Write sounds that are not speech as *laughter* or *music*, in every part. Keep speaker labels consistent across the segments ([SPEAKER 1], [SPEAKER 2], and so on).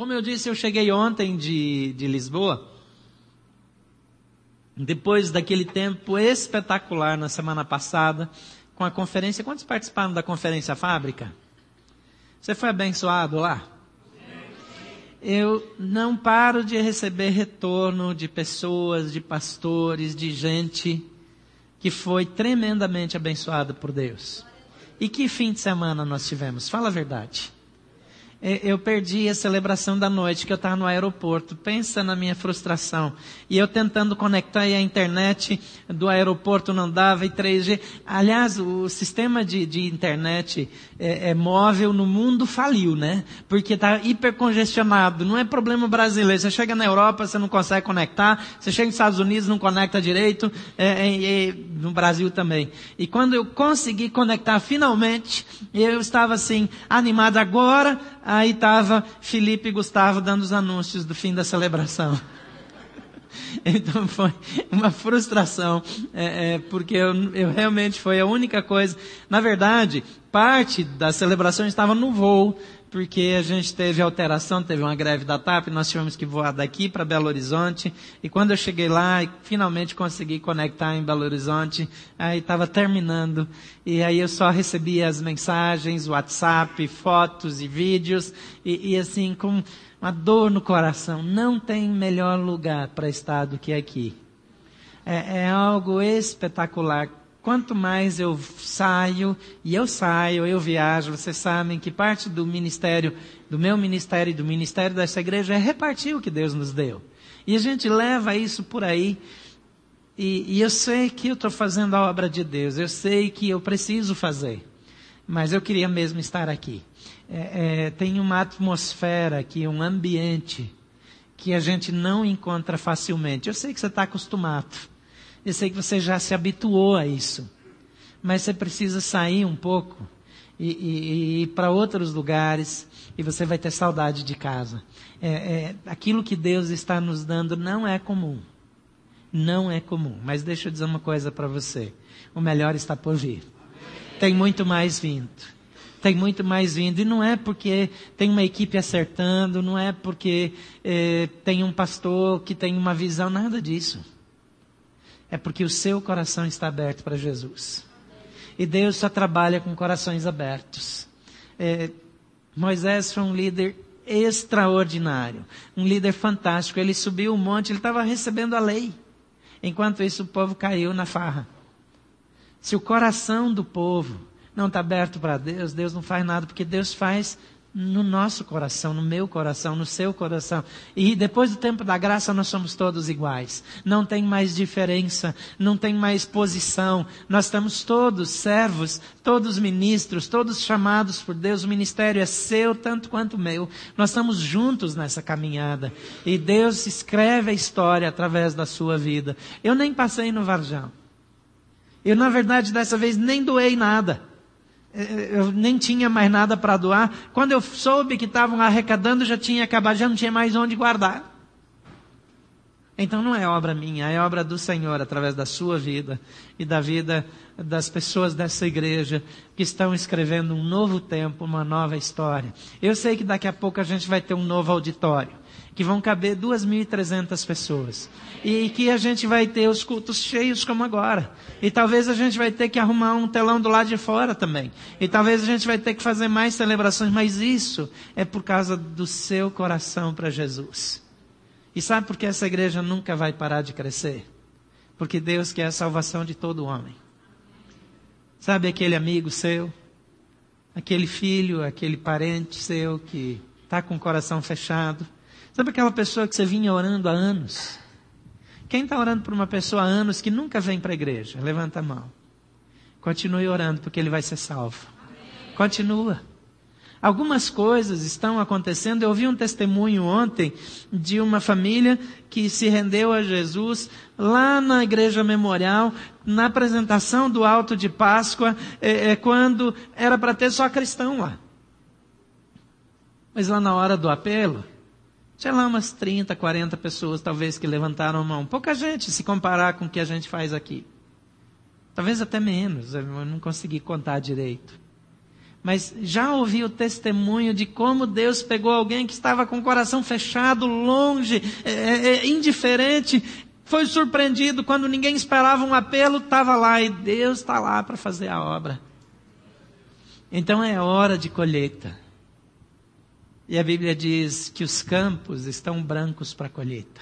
[SPEAKER 1] Como eu disse, eu cheguei ontem de, de Lisboa. Depois daquele tempo espetacular na semana passada, com a conferência. Quantos participaram da conferência Fábrica? Você foi abençoado lá? Eu não paro de receber retorno de pessoas, de pastores, de gente que foi tremendamente abençoada por Deus. E que fim de semana nós tivemos? Fala a verdade. É, eu perdi a celebração da noite que eu estava no aeroporto. Pensa na minha frustração. E eu tentando conectar e a internet do aeroporto não dava e 3G. Aliás, o sistema de, de internet é, é, móvel no mundo faliu, né? Porque está hipercongestionado. Não é problema brasileiro. Você chega na Europa, você não consegue conectar. Você chega nos Estados Unidos, não conecta direito. É, é, no Brasil também. E quando eu consegui conectar finalmente, eu estava assim, animado agora Aí estava Felipe e Gustavo dando os anúncios do fim da celebração. *laughs* Então foi uma frustração, é, é, porque eu, eu, realmente foi a única coisa. Na verdade, parte da celebração estava no voo, porque a gente teve alteração, teve uma greve da TAP, nós tivemos que voar daqui para Belo Horizonte, e quando eu cheguei lá, finalmente consegui conectar em Belo Horizonte, aí estava terminando, e aí eu só recebia as mensagens, WhatsApp, fotos e vídeos, e, e assim, com uma dor no coração, não tem melhor lugar para estar do que aqui. É, é algo espetacular Quanto mais eu saio, e eu saio, eu viajo, vocês sabem que parte do ministério, do meu ministério e do ministério dessa igreja é repartir o que Deus nos deu. E a gente leva isso por aí, e, e eu sei que eu estou fazendo a obra de Deus, eu sei que eu preciso fazer, mas eu queria mesmo estar aqui. É, é, tem uma atmosfera aqui, um ambiente que a gente não encontra facilmente. Eu sei que você está acostumado. Eu sei que você já se habituou a isso. Mas você precisa sair um pouco e, e, e ir para outros lugares e você vai ter saudade de casa. É, é, aquilo que Deus está nos dando não é comum. Não é comum. Mas deixa eu dizer uma coisa para você. O melhor está por vir. Tem muito mais vindo tem muito mais vindo. E não é porque tem uma equipe acertando, não é porque eh, tem um pastor que tem uma visão, nada disso é porque o seu coração está aberto para Jesus. E Deus só trabalha com corações abertos. É, Moisés foi um líder extraordinário, um líder fantástico. Ele subiu o monte, ele estava recebendo a lei. Enquanto isso, o povo caiu na farra. Se o coração do povo não está aberto para Deus, Deus não faz nada, porque Deus faz no nosso coração, no meu coração, no seu coração. E depois do tempo da graça nós somos todos iguais. Não tem mais diferença, não tem mais posição. Nós estamos todos servos, todos ministros, todos chamados por Deus. O ministério é seu tanto quanto meu. Nós estamos juntos nessa caminhada. E Deus escreve a história através da sua vida. Eu nem passei no Varjão. Eu, na verdade, dessa vez nem doei nada. É, eu nem tinha mais nada para doar. Quando eu soube que estavam arrecadando, já tinha acabado, já não tinha mais onde guardar. Então não é obra minha, é obra do Senhor através da sua vida e da vida das pessoas dessa igreja que estão escrevendo um novo tempo, uma nova história. Eu sei que daqui a pouco a gente vai ter um novo auditório que vão caber 2.300 pessoas. E que a gente vai ter os cultos cheios como agora. E talvez a gente vai ter que arrumar um telão do lado de fora também. E talvez a gente vai ter que fazer mais celebrações, mas isso é por causa do seu coração para Jesus. E sabe por que essa igreja nunca vai parar de crescer? Porque Deus quer a salvação de todo homem. Sabe aquele amigo seu? Aquele filho, aquele parente seu que está com o coração fechado? Sabe aquela pessoa que você vinha orando há anos? Quem está orando por uma pessoa há anos que nunca vem para a igreja? Levanta a mão. Continue orando, porque ele vai ser salvo. Continua. Algumas coisas estão acontecendo. Eu ouvi um testemunho ontem de uma família que se rendeu a Jesus lá na igreja memorial, na apresentação do alto de Páscoa, é, é quando era para ter só cristão lá. Mas lá na hora do apelo, sei lá, umas 30, 40 pessoas talvez que levantaram a mão. Pouca gente se comparar com o que a gente faz aqui. Talvez até menos, eu não consegui contar direito. mas já ouvi o testemunho de como Deus pegou alguém que estava com o coração fechado, longe, é, é, é indiferente, foi surpreendido quando ninguém esperava um apelo, estava lá e Deus está lá para fazer a obra. Então é hora de colheita. E a Bíblia diz que os campos estão brancos para a colheita.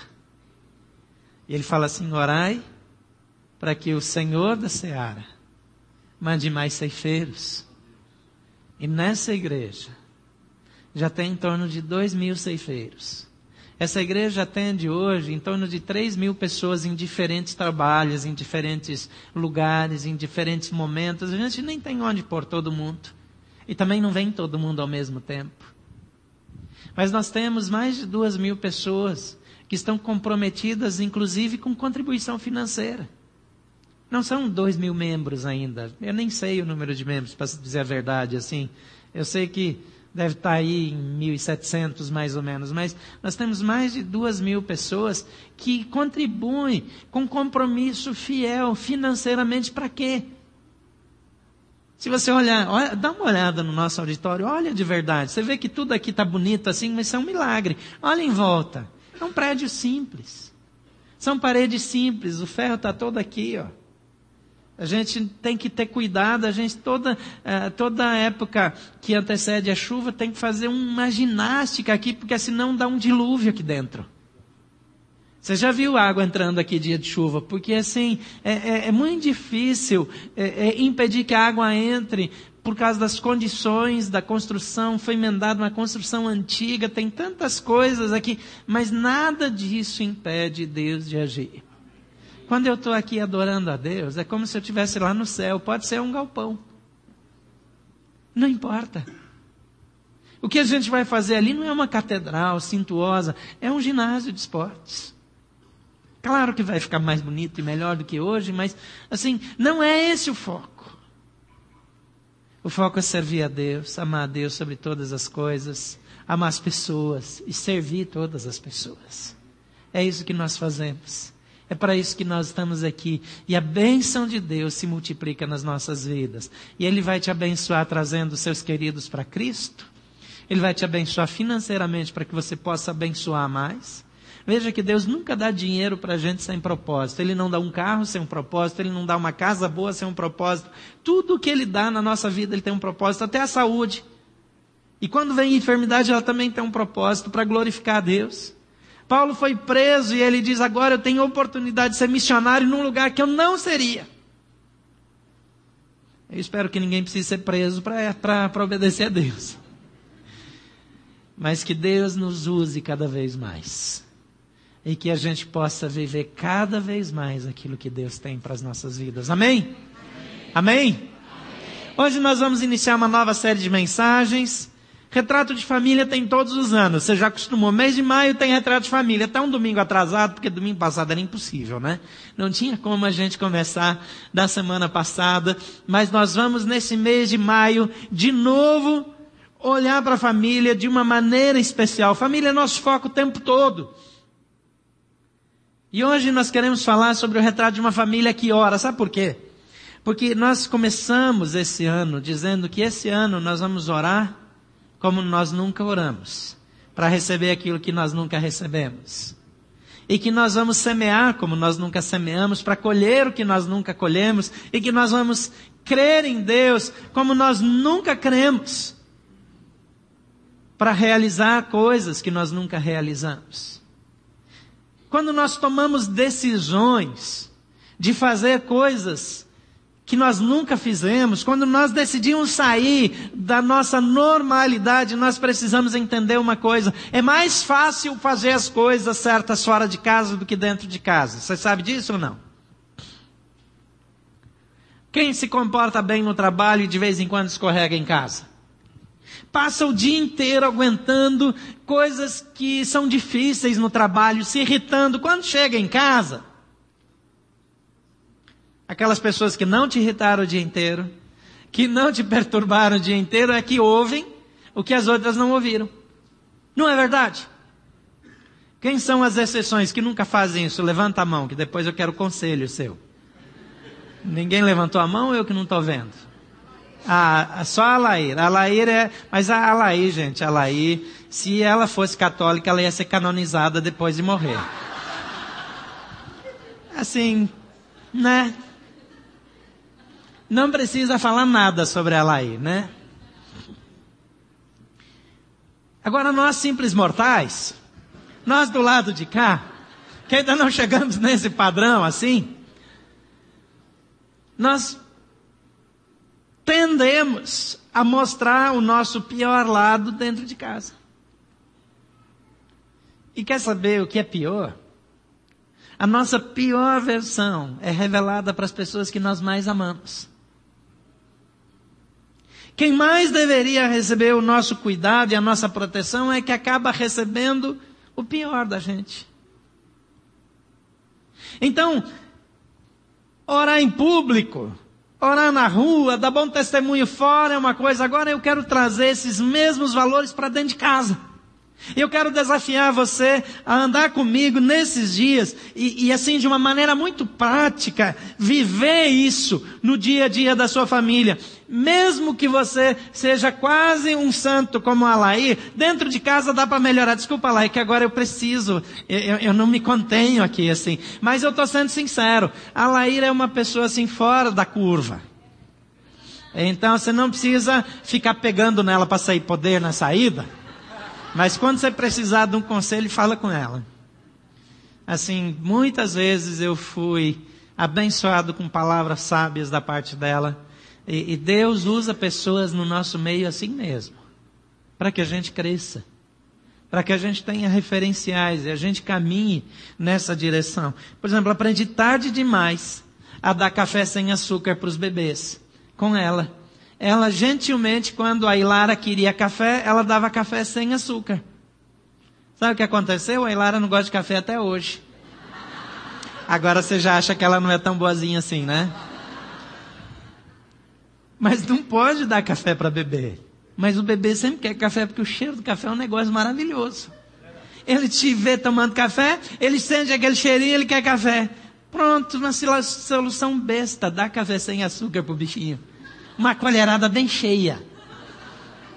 [SPEAKER 1] E ele fala assim: orai para que o Senhor da seara mande mais ceifeiros. E nessa igreja já tem em torno de dois mil ceifeiros. Essa igreja atende hoje em torno de 3 mil pessoas em diferentes trabalhos, em diferentes lugares, em diferentes momentos. A gente nem tem onde pôr todo mundo. E também não vem todo mundo ao mesmo tempo. Mas nós temos mais de duas mil pessoas que estão comprometidas, inclusive, com contribuição financeira. Não são dois mil membros ainda. Eu nem sei o número de membros, para dizer a verdade, assim. Eu sei que deve estar aí em 1.700 mais ou menos, mas nós temos mais de duas mil pessoas que contribuem com compromisso fiel financeiramente para quê? Se você olhar, olha, dá uma olhada no nosso auditório, olha de verdade. Você vê que tudo aqui está bonito assim, mas isso é um milagre. Olha em volta. É um prédio simples. São paredes simples, o ferro está todo aqui, ó. A gente tem que ter cuidado, a gente toda, uh, toda época que antecede a chuva tem que fazer uma ginástica aqui, porque senão dá um dilúvio aqui dentro. Você já viu água entrando aqui dia de chuva? Porque assim, é, é, é muito difícil é, é impedir que a água entre por causa das condições da construção, foi emendada uma construção antiga, tem tantas coisas aqui, mas nada disso impede Deus de agir. Quando eu estou aqui adorando a Deus, é como se eu estivesse lá no céu. Pode ser um galpão. Não importa. O que a gente vai fazer ali não é uma catedral cintuosa, é um ginásio de esportes. Claro que vai ficar mais bonito e melhor do que hoje, mas assim, não é esse o foco. O foco é servir a Deus, amar a Deus sobre todas as coisas, amar as pessoas e servir todas as pessoas. É isso que nós fazemos. É para isso que nós estamos aqui. E a bênção de Deus se multiplica nas nossas vidas. E Ele vai te abençoar trazendo seus queridos para Cristo. Ele vai te abençoar financeiramente para que você possa abençoar mais. Veja que Deus nunca dá dinheiro para a gente sem propósito. Ele não dá um carro sem um propósito, Ele não dá uma casa boa sem um propósito. Tudo que Ele dá na nossa vida, Ele tem um propósito, até a saúde. E quando vem enfermidade, ela também tem um propósito para glorificar a Deus. Paulo foi preso e ele diz: Agora eu tenho oportunidade de ser missionário num lugar que eu não seria. Eu espero que ninguém precise ser preso para obedecer a Deus. Mas que Deus nos use cada vez mais. E que a gente possa viver cada vez mais aquilo que Deus tem para as nossas vidas. Amém? Amém? Amém? Hoje nós vamos iniciar uma nova série de mensagens. Retrato de família tem todos os anos. Você já acostumou. Mês de maio tem retrato de família. Até um domingo atrasado, porque domingo passado era impossível, né? Não tinha como a gente começar da semana passada. Mas nós vamos nesse mês de maio, de novo, olhar para a família de uma maneira especial. Família é nosso foco o tempo todo. E hoje nós queremos falar sobre o retrato de uma família que ora. Sabe por quê? Porque nós começamos esse ano dizendo que esse ano nós vamos orar como nós nunca oramos, para receber aquilo que nós nunca recebemos. E que nós vamos semear como nós nunca semeamos, para colher o que nós nunca colhemos, e que nós vamos crer em Deus como nós nunca cremos, para realizar coisas que nós nunca realizamos. Quando nós tomamos decisões de fazer coisas que nós nunca fizemos, quando nós decidimos sair da nossa normalidade, nós precisamos entender uma coisa: é mais fácil fazer as coisas certas fora de casa do que dentro de casa. Você sabe disso ou não? Quem se comporta bem no trabalho e de vez em quando escorrega em casa? Passa o dia inteiro aguentando coisas que são difíceis no trabalho, se irritando. Quando chega em casa, Aquelas pessoas que não te irritaram o dia inteiro, que não te perturbaram o dia inteiro, é que ouvem o que as outras não ouviram. Não é verdade? Quem são as exceções que nunca fazem isso? Levanta a mão, que depois eu quero conselho seu. Ninguém levantou a mão, eu que não estou vendo. Ah, só a Laíra. A Laíra é, mas a Laí, gente, a Laí, se ela fosse católica, ela ia ser canonizada depois de morrer. Assim, né? Não precisa falar nada sobre a Laí, né? Agora nós simples mortais, nós do lado de cá, que ainda não chegamos nesse padrão assim, nós tendemos a mostrar o nosso pior lado dentro de casa. E quer saber o que é pior? A nossa pior versão é revelada para as pessoas que nós mais amamos. Quem mais deveria receber o nosso cuidado e a nossa proteção é que acaba recebendo o pior da gente. Então, orar em público, orar na rua, dar bom testemunho fora é uma coisa. Agora eu quero trazer esses mesmos valores para dentro de casa. Eu quero desafiar você a andar comigo nesses dias e, e, assim de uma maneira muito prática, viver isso no dia a dia da sua família. Mesmo que você seja quase um santo como a Laí, dentro de casa dá para melhorar. Desculpa, Laí, que agora eu preciso, eu, eu não me contenho aqui assim. Mas eu estou sendo sincero, a Laí é uma pessoa assim fora da curva. Então você não precisa ficar pegando nela para sair poder na saída. Mas quando você precisar de um conselho, fala com ela. Assim, muitas vezes eu fui abençoado com palavras sábias da parte dela. E, e Deus usa pessoas no nosso meio assim mesmo. Para que a gente cresça. Para que a gente tenha referenciais e a gente caminhe nessa direção. Por exemplo, aprendi tarde demais a dar café sem açúcar para os bebês. Com ela ela gentilmente, quando a Ilara queria café, ela dava café sem açúcar. Sabe o que aconteceu? A Ilara não gosta de café até hoje. Agora você já acha que ela não é tão boazinha assim, né? Mas não pode dar café para bebê. Mas o bebê sempre quer café porque o cheiro do café é um negócio maravilhoso. Ele te vê tomando café, ele sente aquele cheirinho, ele quer café. Pronto, uma solução besta, dá café sem açúcar pro bichinho uma colherada bem cheia.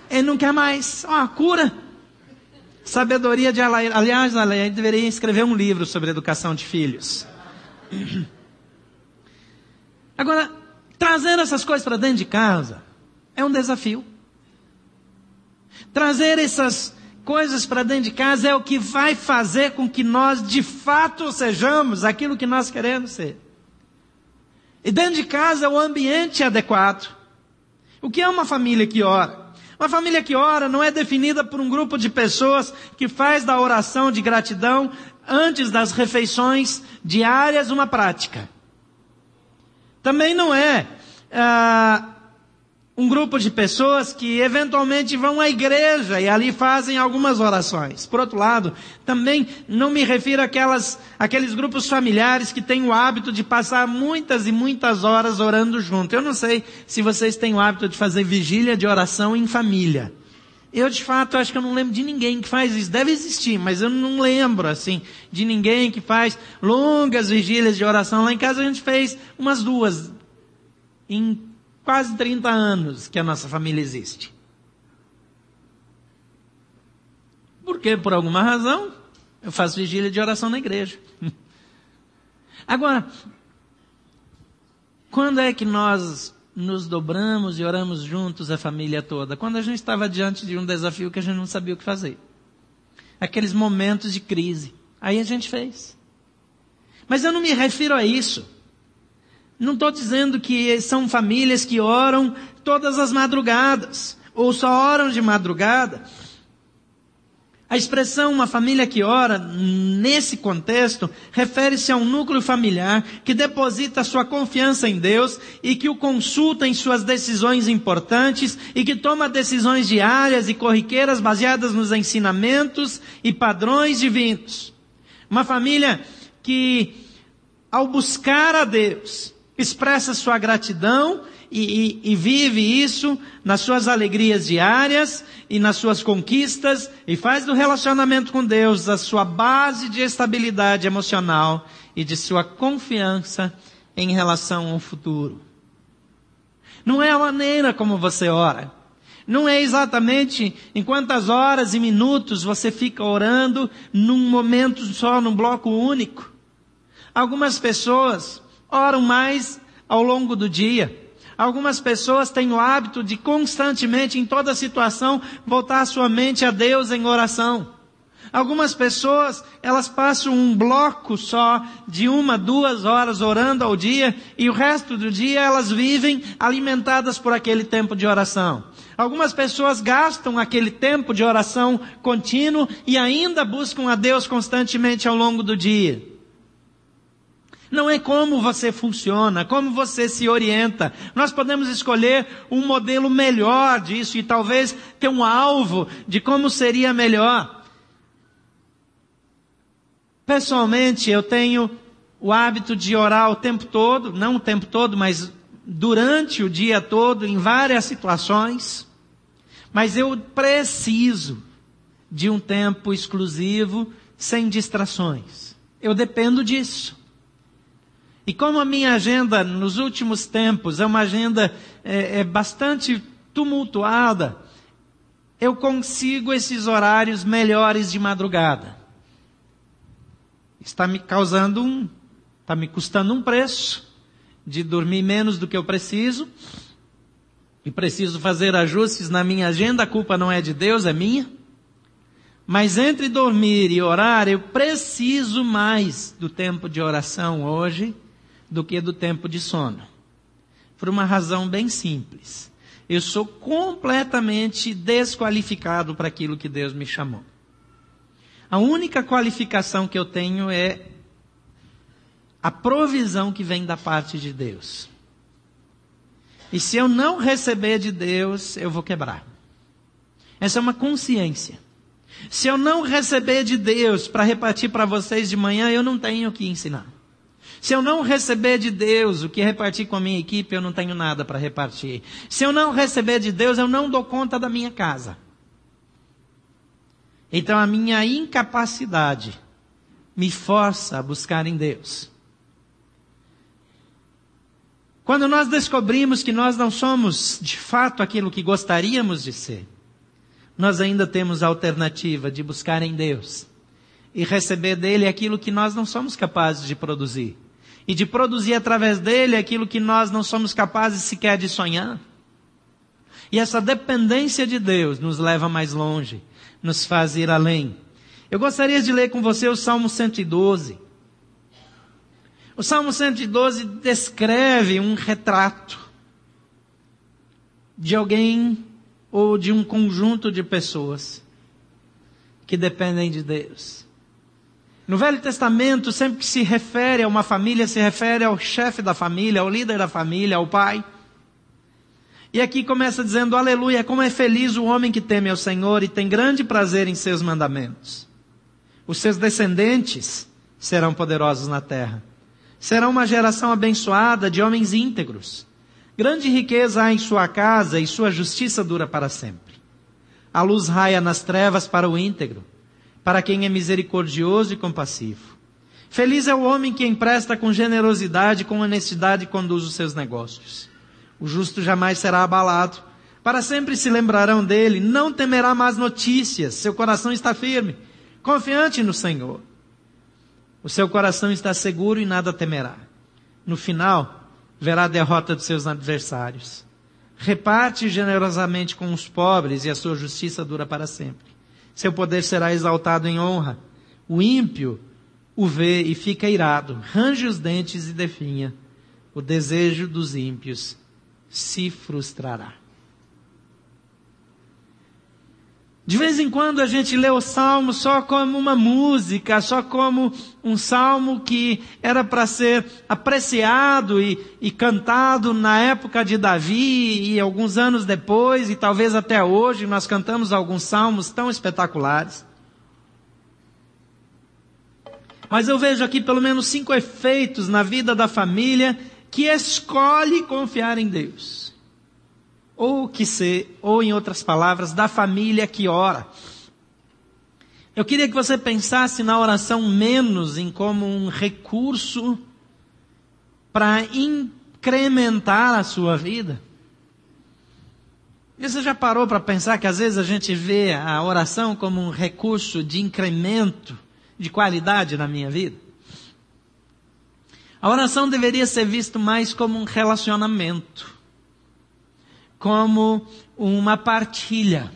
[SPEAKER 1] Ele não quer mais. Ó, cura. Sabedoria de Alair. Aliás, Alair deveria escrever um livro sobre educação de filhos. Agora, trazer essas coisas para dentro de casa é um desafio. Trazer essas coisas para dentro de casa é o que vai fazer com que nós de fato sejamos aquilo que nós queremos ser. E dentro de casa é o ambiente adequado. O que é uma família que ora? Uma família que ora não é definida por um grupo de pessoas que faz da oração de gratidão antes das refeições diárias uma prática. Também não é ah, um grupo de pessoas que eventualmente vão à igreja e ali fazem algumas orações. Por outro lado, também não me refiro àquelas, àqueles grupos familiares que têm o hábito de passar muitas e muitas horas orando junto. Eu não sei se vocês têm o hábito de fazer vigília de oração em família. Eu, de fato, acho que eu não lembro de ninguém que faz isso. Deve existir, mas eu não lembro, assim, de ninguém que faz longas vigílias de oração. Lá em casa a gente fez umas duas. Em quase 30 anos que a nossa família existe. Porque, por alguma razão, eu faço vigília de oração na igreja. *laughs* Agora, quando é que nós nos dobramos e oramos juntos, a família toda? Quando a gente estava diante de um desafio que a gente não sabia o que fazer. Aqueles momentos de crise. Aí a gente fez. Mas eu não me refiro a isso. Não estou dizendo que são famílias que oram todas as madrugadas, ou só oram de madrugada. A expressão uma família que ora, nesse contexto, refere-se a um núcleo familiar que deposita sua confiança em Deus e que o consulta em suas decisões importantes e que toma decisões diárias e corriqueiras baseadas nos ensinamentos e padrões divinos. Uma família que, ao buscar a Deus, expressa sua gratidão e, e, e, vive isso nas suas alegrias diárias e nas suas conquistas e faz do relacionamento com Deus a sua base de estabilidade emocional e de sua confiança em relação ao futuro. Não é a maneira como você ora. Não é exatamente em quantas horas e minutos você fica orando num momento só, num bloco único. Algumas pessoas oram mais ao longo do dia. Algumas pessoas têm o hábito de constantemente, em toda situação, voltar sua mente a Deus em oração. Algumas pessoas, elas passam um bloco só de uma, duas horas orando ao dia e o resto do dia elas vivem alimentadas por aquele tempo de oração. Algumas pessoas gastam aquele tempo de oração contínuo e ainda buscam a Deus constantemente ao longo do dia. Não é como você funciona, como você se orienta. Nós podemos escolher um modelo melhor disso e talvez ter um alvo de como seria melhor. Pessoalmente, eu tenho o hábito de orar o tempo todo, não o tempo todo, mas durante o dia todo, em várias situações. Mas eu preciso de um tempo exclusivo, sem distrações. Eu dependo disso. E como a minha agenda nos últimos tempos é uma agenda é, é bastante tumultuada, eu consigo esses horários melhores de madrugada está me causando um, está me custando um preço de dormir menos do que eu preciso e preciso fazer ajustes na minha agenda, a culpa não é de Deus, é minha. Mas entre dormir e orar, eu preciso mais do tempo de oração hoje do que do tempo de sono. Por uma razão bem simples. Eu sou completamente desqualificado para aquilo que Deus me chamou. A única qualificação que eu tenho é a provisão que vem da parte de Deus. E se eu não receber de Deus, eu vou quebrar. Essa é uma consciência. Se eu não receber de Deus para repartir para vocês de manhã, eu não tenho o que ensinar. Se eu não receber de Deus o que repartir com a minha equipe, eu não tenho nada para repartir. Se eu não receber de Deus, eu não dou conta da minha casa. Então a minha incapacidade me força a buscar em Deus. Quando nós descobrimos que nós não somos de fato aquilo que gostaríamos de ser, nós ainda temos a alternativa de buscar em Deus e receber dele aquilo que nós não somos capazes de produzir. E de produzir através dele aquilo que nós não somos capazes sequer de sonhar. E essa dependência de Deus nos leva mais longe nos faz ir além. Eu gostaria de ler com você o Salmo 112. O Salmo 112 descreve um retrato de alguém ou de um conjunto de pessoas que dependem de Deus. No Velho Testamento, sempre que se refere a uma família, se refere ao chefe da família, ao líder da família, ao pai. E aqui começa dizendo, aleluia, como é feliz o homem que teme ao Senhor e tem grande prazer em seus mandamentos. Os seus descendentes serão poderosos na terra. Serão uma geração abençoada de homens íntegros. Grande riqueza há em sua casa e sua justiça dura para sempre. A luz raia nas trevas para o íntegro, para quem é misericordioso e compassivo. Feliz é o homem que empresta com generosidade, com honestidade conduz os seus negócios. O justo jamais será abalado. Para sempre se lembrarão dele, não temerá mais notícias, seu coração está firme, confiante no Senhor. O seu coração está seguro e nada temerá. No final, verá a derrota dos seus adversários. Reparte generosamente com os pobres e a sua justiça dura para sempre. Seu poder será exaltado em honra. O ímpio o vê e fica irado, range os dentes e definha. O desejo dos ímpios se frustrará. De vez em quando a gente lê o salmo só como uma música, só como um salmo que era para ser apreciado e, e, cantado na época de Davi e alguns anos depois, e talvez até hoje, nós cantamos alguns salmos tão espetaculares. Mas eu vejo aqui pelo menos cinco efeitos na vida da família que escolhe confiar em Deus. Ou que ser, ou em outras palavras, da família que ora. Eu queria que você pensasse na oração menos em como um recurso para incrementar a sua vida E você já parou para pensar que às vezes a gente vê a oração como um recurso de incremento de qualidade na minha vida? A oração deveria ser vista mais como um relacionamento, como uma partilha,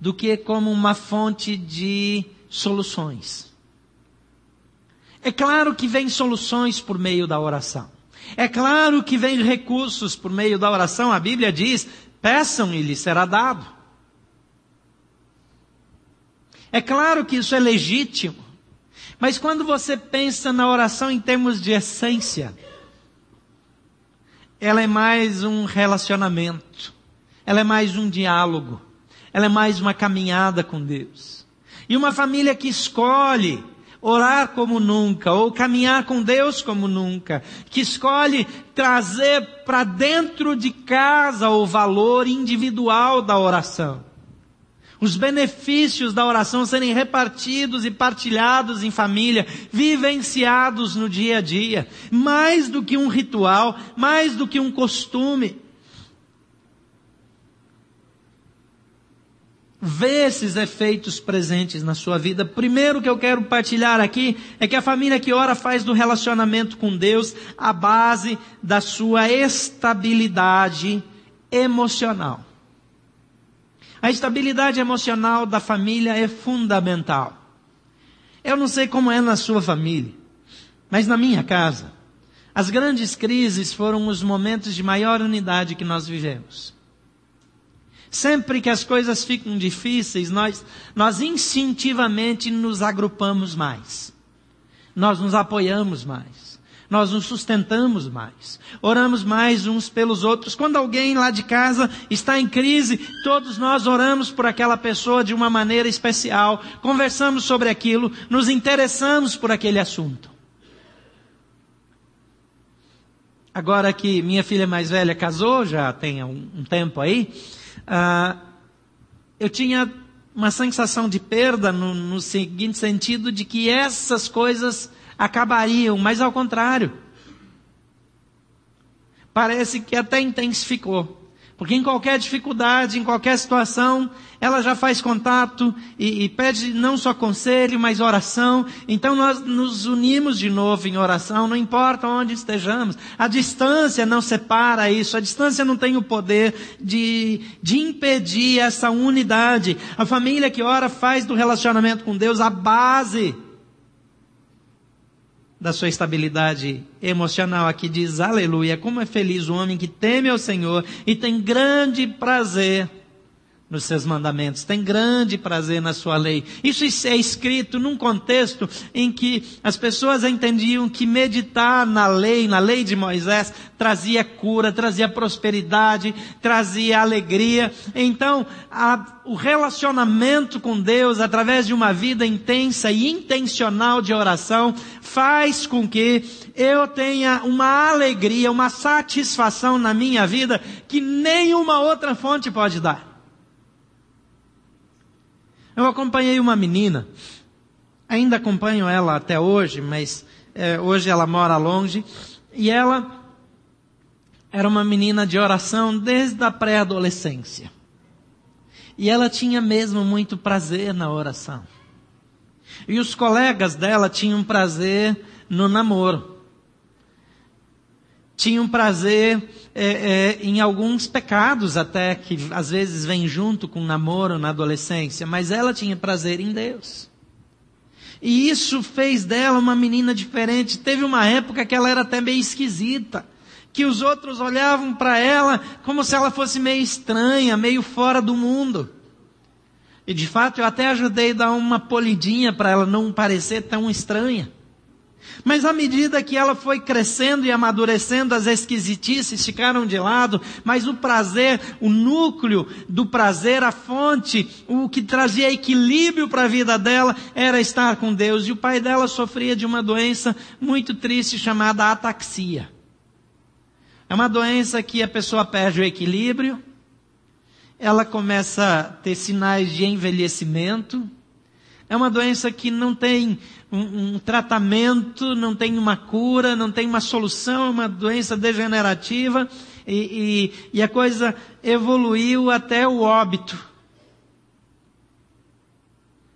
[SPEAKER 1] do que como uma fonte de soluções. É claro que vem soluções por meio da oração. É claro que vem recursos por meio da oração. A Bíblia diz: peçam e lhes será dado. É claro que isso é legítimo. Mas quando você pensa na oração em termos de essência, ela é mais um relacionamento, ela é mais um diálogo, ela é mais uma caminhada com Deus. E uma família que escolhe orar como nunca, ou caminhar com Deus como nunca, que escolhe trazer para dentro de casa o valor individual da oração os benefícios da oração serem repartidos e partilhados em família, vivenciados no dia a dia, mais do que um ritual, mais do que um costume. Vê esses efeitos presentes na sua vida. Primeiro que eu quero partilhar aqui é que a família que ora faz do relacionamento com Deus a base da sua estabilidade emocional. A estabilidade emocional da família é fundamental. Eu não sei como é na sua família, mas na minha casa, as grandes crises foram os momentos de maior unidade que nós vivemos. Sempre que as coisas ficam difíceis, nós, nós instintivamente nos agrupamos mais. Nós nos apoiamos mais nós nos sustentamos mais, oramos mais uns pelos outros. Quando alguém lá de casa está em crise, todos nós oramos por aquela pessoa de uma maneira especial, conversamos sobre aquilo, nos interessamos por aquele assunto. Agora que minha filha mais velha casou, já tem um, um tempo aí, uh, eu tinha uma sensação de perda no, no seguinte sentido de que essas coisas acabariam, mas ao contrário. Parece que até intensificou. Porque em qualquer dificuldade, em qualquer situação, ela já faz contato e, e, pede não só conselho, mas oração. Então nós nos unimos de novo em oração, não importa onde estejamos. A distância não separa isso, a distância não tem o poder de, de impedir essa unidade. A família que ora faz do relacionamento com Deus a base da sua estabilidade emocional. Aqui diz, aleluia, como é feliz o homem que teme ao Senhor e tem grande prazer nos seus mandamentos, tem grande prazer na sua lei. Isso é escrito num contexto em que as pessoas entendiam que meditar na lei, na lei de Moisés, trazia cura, trazia prosperidade, trazia alegria. Então, a, o relacionamento com Deus, através de uma vida intensa e intencional de oração, faz com que eu tenha uma alegria, uma satisfação na minha vida que nenhuma outra fonte pode dar. Eu acompanhei uma menina, ainda acompanho ela até hoje, mas é, hoje ela mora longe, e ela era uma menina de oração desde a pré-adolescência. E ela tinha mesmo muito prazer na oração. E os colegas dela tinham prazer no namoro tinham prazer é, é, em alguns pecados até que às vezes vem junto com o namoro na adolescência, mas ela tinha prazer em Deus. E isso fez dela uma menina diferente. Teve uma época que ela era até meio esquisita, que os outros olhavam para ela como se ela fosse meio estranha, meio fora do mundo. E de fato eu até ajudei a dar uma polidinha para ela não parecer tão estranha. Mas à medida que ela foi crescendo e amadurecendo, as esquisitices ficaram de lado, mas o prazer, o núcleo do prazer, a fonte, o que trazia equilíbrio para a vida dela, era estar com Deus. E o pai dela sofria de uma doença muito triste chamada ataxia. É uma doença que a pessoa perde o equilíbrio, ela começa a ter sinais de envelhecimento, é uma doença que não tem um, um, tratamento, não tem uma cura, não tem uma solução, é uma doença degenerativa. e, e, e a coisa evoluiu até o óbito.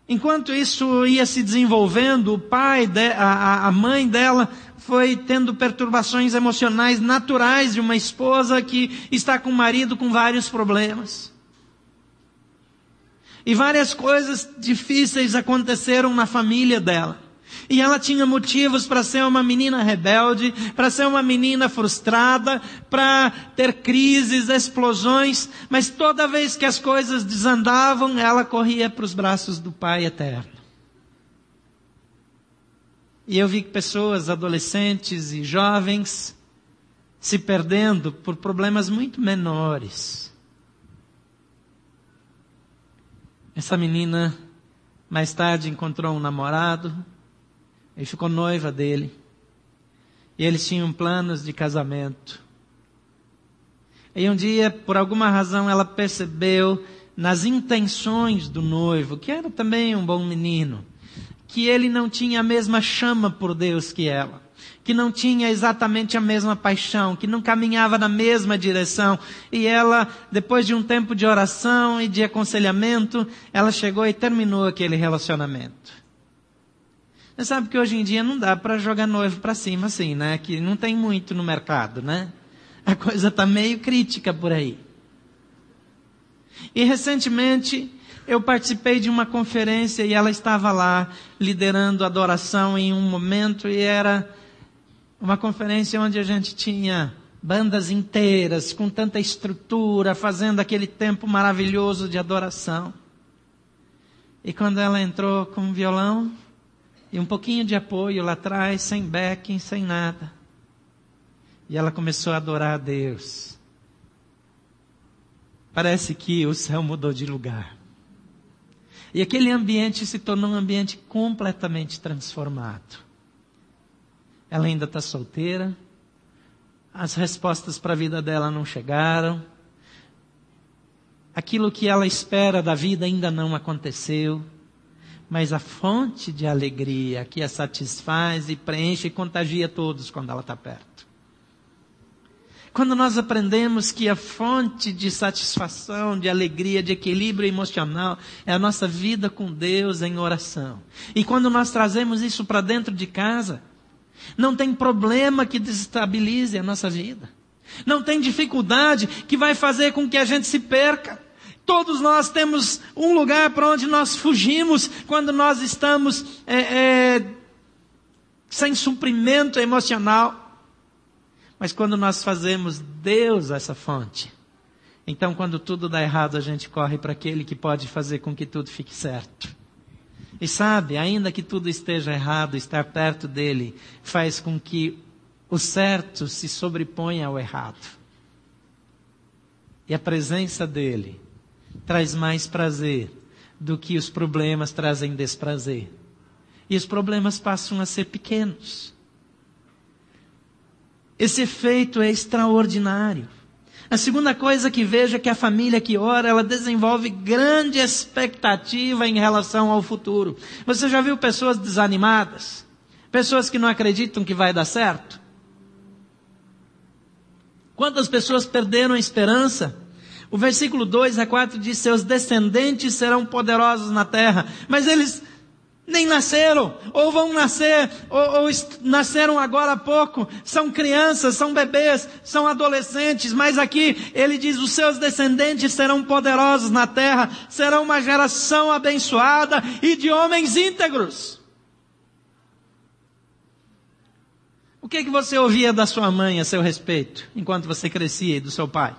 [SPEAKER 1] Enquanto isso ia se desenvolvendo, o pai, de, a, a mãe dela foi tendo perturbações emocionais naturais de uma esposa que está com o marido com vários problemas. E várias coisas difíceis aconteceram na família dela. E ela tinha motivos para ser uma menina rebelde, para ser uma menina frustrada, para ter crises, explosões, mas toda vez que as coisas desandavam, ela corria para os braços do Pai eterno. E eu vi pessoas, adolescentes e jovens, se perdendo por problemas muito menores. Essa menina mais tarde encontrou um namorado e ficou noiva dele. E eles tinham planos de casamento. E um dia, por alguma razão, ela percebeu nas intenções do noivo, que era também um bom menino, que ele não tinha a mesma chama por Deus que ela que não tinha exatamente a mesma paixão, que não caminhava na mesma direção. E ela, depois de um tempo de oração e de aconselhamento, ela chegou e terminou aquele relacionamento. Você sabe que hoje em dia não dá para jogar noivo para cima assim, né? Que não tem muito no mercado, né? A coisa está meio crítica por aí. E recentemente eu participei de uma conferência e ela estava lá liderando adoração em um momento e era uma conferência onde a gente tinha bandas inteiras, com tanta estrutura, fazendo aquele tempo maravilhoso de adoração. E quando ela entrou com um violão e um pouquinho de apoio lá atrás, sem backing, sem nada. E ela começou a adorar a Deus. Parece que o céu mudou de lugar. E aquele ambiente se tornou um ambiente completamente transformado. Ela ainda está solteira. As respostas para a vida dela não chegaram. Aquilo que ela espera da vida ainda não aconteceu. Mas a fonte de alegria que a satisfaz e preenche e contagia todos quando ela está perto. Quando nós aprendemos que a fonte de satisfação, de alegria, de equilíbrio emocional é a nossa vida com Deus em oração. E quando nós trazemos isso para dentro de casa, não tem problema que desestabilize a nossa vida. Não tem dificuldade que vai fazer com que a gente se perca. Todos nós temos um lugar para onde nós fugimos quando nós estamos é, é, sem suprimento emocional. Mas quando nós fazemos Deus essa fonte, então quando tudo dá errado, a gente corre para aquele que pode fazer com que tudo fique certo. E sabe, ainda que tudo esteja errado, estar perto dele faz com que o certo se sobreponha ao errado. E a presença dele traz mais prazer do que os problemas trazem desprazer. E os problemas passam a ser pequenos. Esse efeito é extraordinário. A segunda coisa que vejo é que a família que ora, ela desenvolve grande expectativa em relação ao futuro. Você já viu pessoas desanimadas? Pessoas que não acreditam que vai dar certo? Quantas pessoas perderam a esperança? O versículo 2 a 4 diz: Seus descendentes serão poderosos na terra. Mas eles nem nasceram, ou vão nascer, ou, ou nasceram agora há pouco, são crianças, são bebês, são adolescentes, mas aqui ele diz: os seus descendentes serão poderosos na terra, serão uma geração abençoada e de homens íntegros. O que, que você ouvia da sua mãe a seu respeito, enquanto você crescia, e do seu pai?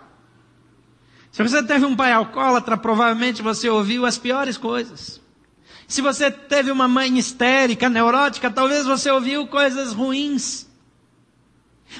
[SPEAKER 1] Se você teve um pai alcoólatra, provavelmente você ouviu as piores coisas. Se você teve uma mãe histérica, neurótica, talvez você ouviu coisas ruins.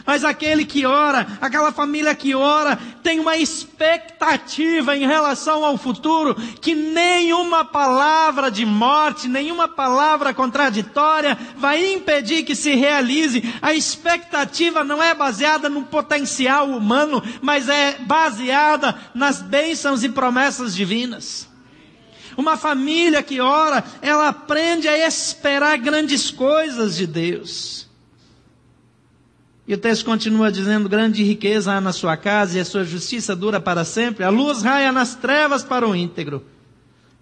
[SPEAKER 1] Mas aquele que ora, aquela família que ora, tem uma expectativa em relação ao futuro que nenhuma palavra de morte, nenhuma palavra contraditória vai impedir que se realize. A expectativa não é baseada no potencial humano, mas é baseada nas bênçãos e promessas divinas. Uma família que ora, ela aprende a esperar grandes coisas de Deus. E o texto continua dizendo: grande riqueza há na sua casa e a sua justiça dura para sempre. A luz raia nas trevas para o íntegro,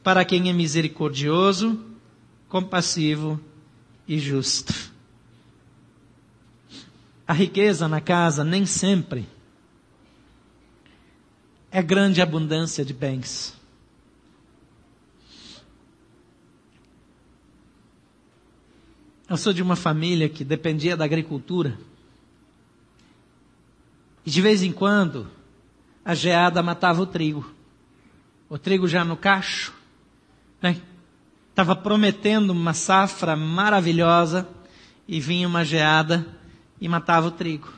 [SPEAKER 1] para quem é misericordioso, compassivo e justo. A riqueza na casa nem sempre é grande abundância de bens. Eu sou de uma família que dependia da agricultura. E de vez em quando, a geada matava o trigo. O trigo já no cacho, né? Estava prometendo uma safra maravilhosa e vinha uma geada e matava o trigo.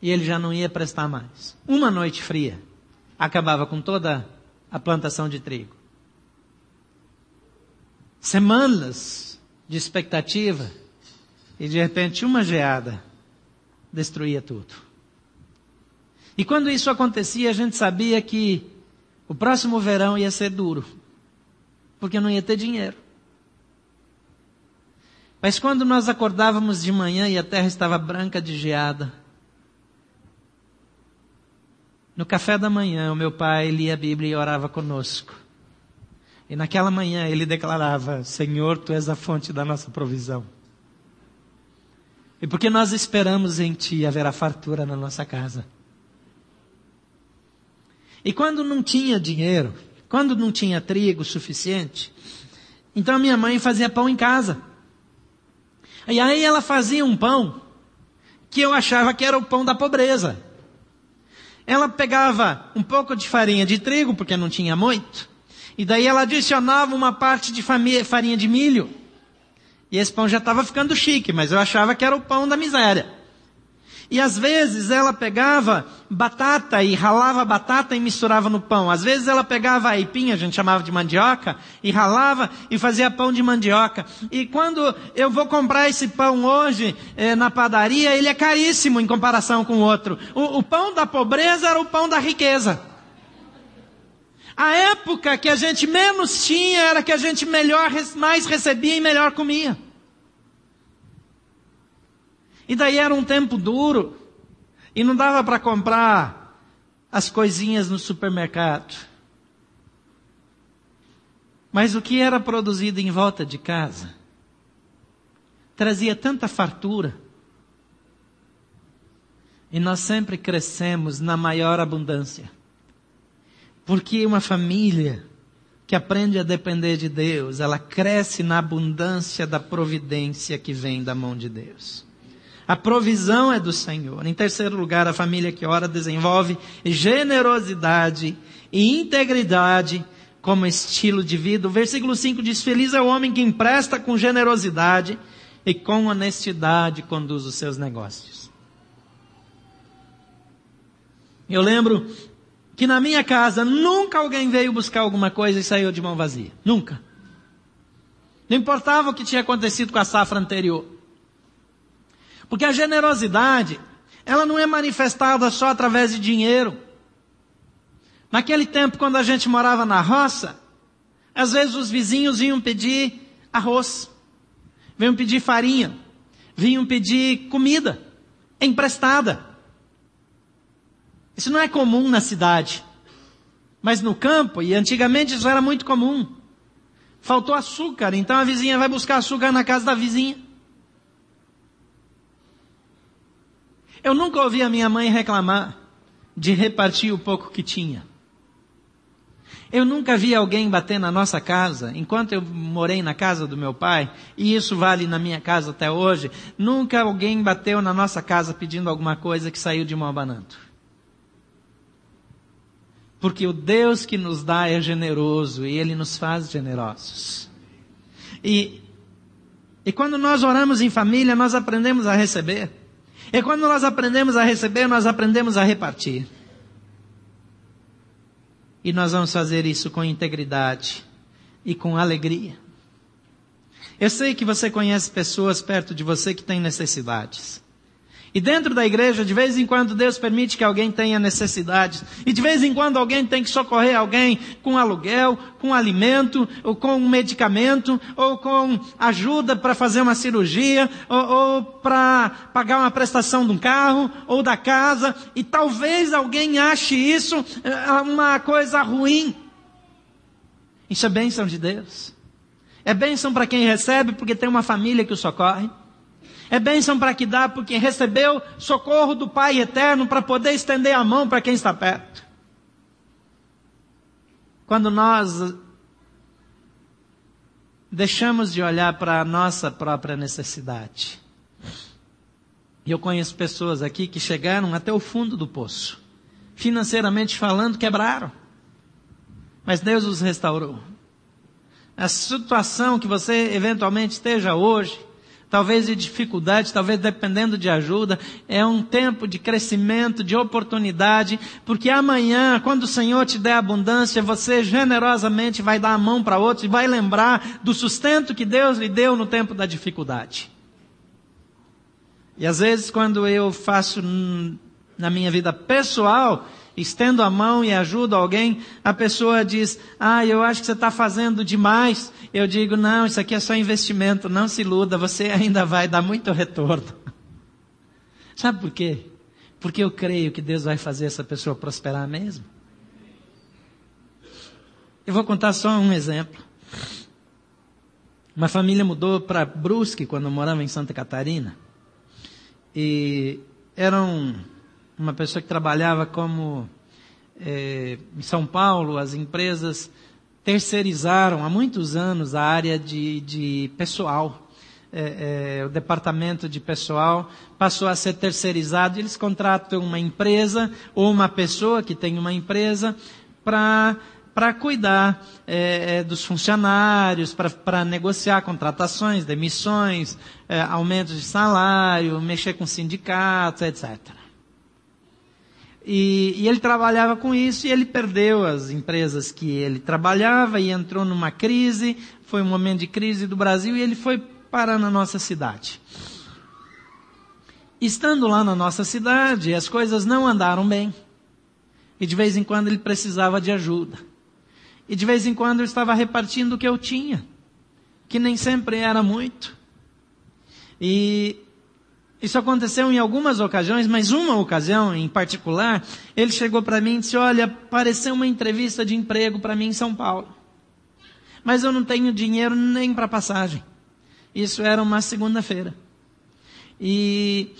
[SPEAKER 1] E ele já não ia prestar mais. Uma noite fria acabava com toda a plantação de trigo. Semanas de expectativa e de repente uma geada destruía tudo. E quando isso acontecia, a gente sabia que o próximo verão ia ser duro, porque não ia ter dinheiro. Mas quando nós acordávamos de manhã e a terra estava branca de geada, no café da manhã, o meu pai lia a Bíblia e orava conosco. E naquela manhã ele declarava: Senhor, tu és a fonte da nossa provisão. E porque nós esperamos em ti, haverá fartura na nossa casa. E quando não tinha dinheiro, quando não tinha trigo suficiente, então a minha mãe fazia pão em casa. E aí ela fazia um pão que eu achava que era o pão da pobreza. Ela pegava um pouco de farinha de trigo, porque não tinha muito, e daí ela adicionava uma parte de farinha de milho. E esse pão já estava ficando chique, mas eu achava que era o pão da miséria. E às vezes ela pegava batata e ralava batata e misturava no pão. Às vezes ela pegava aipim, a gente chamava de mandioca, e ralava e fazia pão de mandioca. E quando eu vou comprar esse pão hoje eh, na padaria, ele é caríssimo em comparação com o outro. O, o pão da pobreza era o pão da riqueza. A época que a gente menos tinha era que a gente melhor, mais recebia e melhor comia. E daí era um tempo duro. E não dava para comprar as coisinhas no supermercado. Mas o que era produzido em volta de casa trazia tanta fartura. E nós sempre crescemos na maior abundância. Porque uma família que aprende a depender de Deus, ela cresce na abundância da providência que vem da mão de Deus. A provisão é do Senhor. Em terceiro lugar, a família que ora desenvolve generosidade e integridade como estilo de vida. O versículo 5 diz: Feliz é o homem que empresta com generosidade e com honestidade conduz os seus negócios. Eu lembro que na minha casa nunca alguém veio buscar alguma coisa e saiu de mão vazia. Nunca. Não importava o que tinha acontecido com a safra anterior. Porque a generosidade, ela não é manifestada só através de dinheiro. Naquele tempo, quando a gente morava na roça, às vezes os vizinhos vinham pedir arroz, vinham pedir farinha, vinham pedir comida emprestada. Isso não é comum na cidade. Mas no campo, e antigamente isso era muito comum. Faltou açúcar, então a vizinha vai buscar açúcar na casa da vizinha. Eu nunca ouvi a minha mãe reclamar de repartir o pouco que tinha. Eu nunca vi alguém bater na nossa casa, enquanto eu morei na casa do meu pai, e isso vale na minha casa até hoje, nunca alguém bateu na nossa casa pedindo alguma coisa que saiu de mão abanando. Porque o Deus que nos dá é generoso e Ele nos faz generosos. E, e quando nós oramos em família, nós aprendemos a receber. E quando nós aprendemos a receber, nós aprendemos a repartir. E nós vamos fazer isso com integridade e com alegria. Eu sei que você conhece pessoas perto de você que têm necessidades. E dentro da igreja, de vez em quando, Deus permite que alguém tenha necessidades. E de vez em quando alguém tem que socorrer alguém com aluguel, com alimento, ou com um medicamento, ou com ajuda para fazer uma cirurgia, ou, ou para pagar uma prestação de um carro, ou da casa. E talvez alguém ache isso eh, uma coisa ruim. Isso é bênção de Deus. É bênção para quem recebe porque tem uma família que o socorre. É bênção para que dá porque recebeu socorro do Pai eterno para poder estender a mão para quem está perto. Quando nós deixamos de olhar para a nossa própria necessidade. E eu conheço pessoas aqui que chegaram até o fundo do poço. Financeiramente falando, quebraram. Mas Deus os restaurou. A situação que você eventualmente esteja hoje, talvez de dificuldade, talvez dependendo de ajuda, é um tempo de crescimento, de oportunidade, porque amanhã, quando o Senhor te der abundância, você generosamente vai dar a mão para outros e vai lembrar do sustento que Deus lhe deu no tempo da dificuldade. E às vezes, quando eu faço na minha vida pessoal, estendo a mão e ajudo alguém, a pessoa diz, ah, eu acho que você está fazendo demais. Eu digo, não, isso aqui é só investimento, não se iluda, você *laughs* ainda vai dar muito retorno. *laughs* Sabe por quê? Porque eu creio que Deus vai fazer essa pessoa prosperar mesmo. Eu vou contar só um exemplo. Uma família mudou para Brusque quando eu morava em Santa Catarina. E eram uma pessoa que trabalhava como é, em São Paulo, as empresas terceirizaram há muitos anos a área de, de pessoal. É, é, o departamento de pessoal passou a ser terceirizado. Eles contratam uma empresa ou uma pessoa que tem uma empresa para para cuidar é, é dos funcionários, para negociar contratações, demissões, é, aumentos de salário, mexer com sindicatos, etc. E, e, ele trabalhava com isso e ele perdeu as empresas que ele trabalhava e entrou numa crise. Foi um momento de crise do Brasil e ele foi parar na nossa cidade. Estando lá na nossa cidade, as coisas não andaram bem. E de vez em quando ele precisava de ajuda. E de vez em quando eu estava repartindo o que eu tinha, que nem sempre era muito. E isso aconteceu em algumas ocasiões, mas uma ocasião em particular, ele chegou para mim e disse: Olha, apareceu uma entrevista de emprego para mim em São Paulo. Mas eu não tenho dinheiro nem para passagem. Isso era uma segunda-feira. E,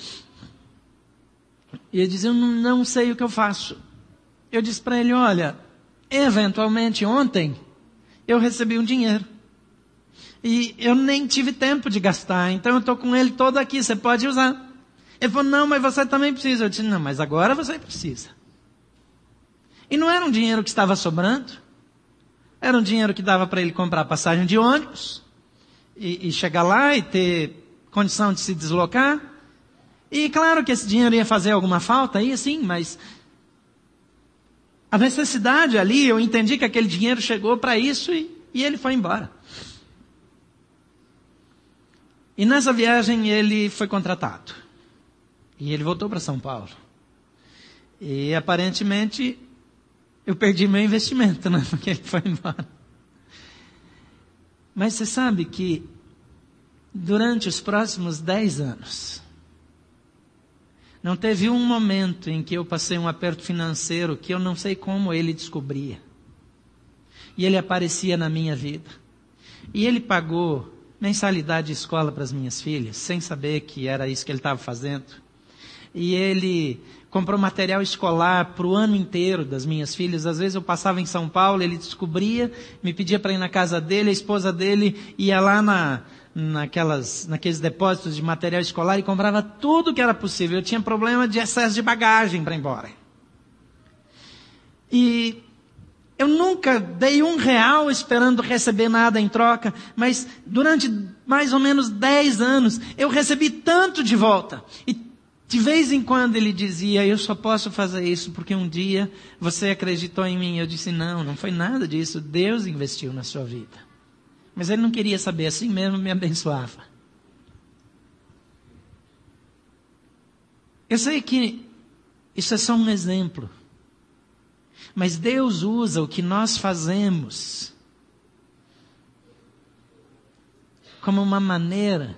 [SPEAKER 1] e ele dizia: Eu não, não sei o que eu faço. Eu disse para ele: Olha, eventualmente ontem eu recebi um dinheiro. E eu nem tive tempo de gastar, então eu estou com ele todo aqui, você pode usar. Ele falou, não, mas você também precisa. Eu disse, não, mas agora você precisa. E não era um dinheiro que estava sobrando. Era um dinheiro que dava para ele comprar passagem de ônibus. E, e chegar lá e ter condição de se deslocar. E claro que esse dinheiro ia fazer alguma falta, ia sim, mas a necessidade ali, eu entendi que aquele dinheiro chegou para isso e, e ele foi embora. E nessa viagem ele foi contratado. E ele voltou para São Paulo. E aparentemente eu perdi meu investimento, né? *laughs* Porque ele foi embora. Mas você sabe que durante os próximos dez anos, não teve um momento em que eu passei um aperto financeiro que eu não sei como ele descobria. E ele aparecia na minha vida. E ele pagou mensalidade de escola para as minhas filhas, sem saber que era isso que ele estava fazendo. E ele comprou material escolar para o ano inteiro das minhas filhas. Às vezes eu passava em São Paulo, ele descobria, me pedia para ir na casa dele, a esposa dele ia lá na, naquelas, naqueles depósitos de material escolar e comprava tudo que era possível. Eu tinha problema de excesso de bagagem para ir embora. E eu nunca dei um real esperando receber nada em troca, mas durante mais ou menos dez anos eu recebi tanto de volta. E de vez em quando ele dizia, eu só posso fazer isso porque um dia você acreditou em mim. Eu disse, não, não foi nada disso. Deus investiu na sua vida. Mas ele não queria saber, assim mesmo me abençoava. Eu sei que isso é só um exemplo. Mas Deus usa o que nós fazemos como uma maneira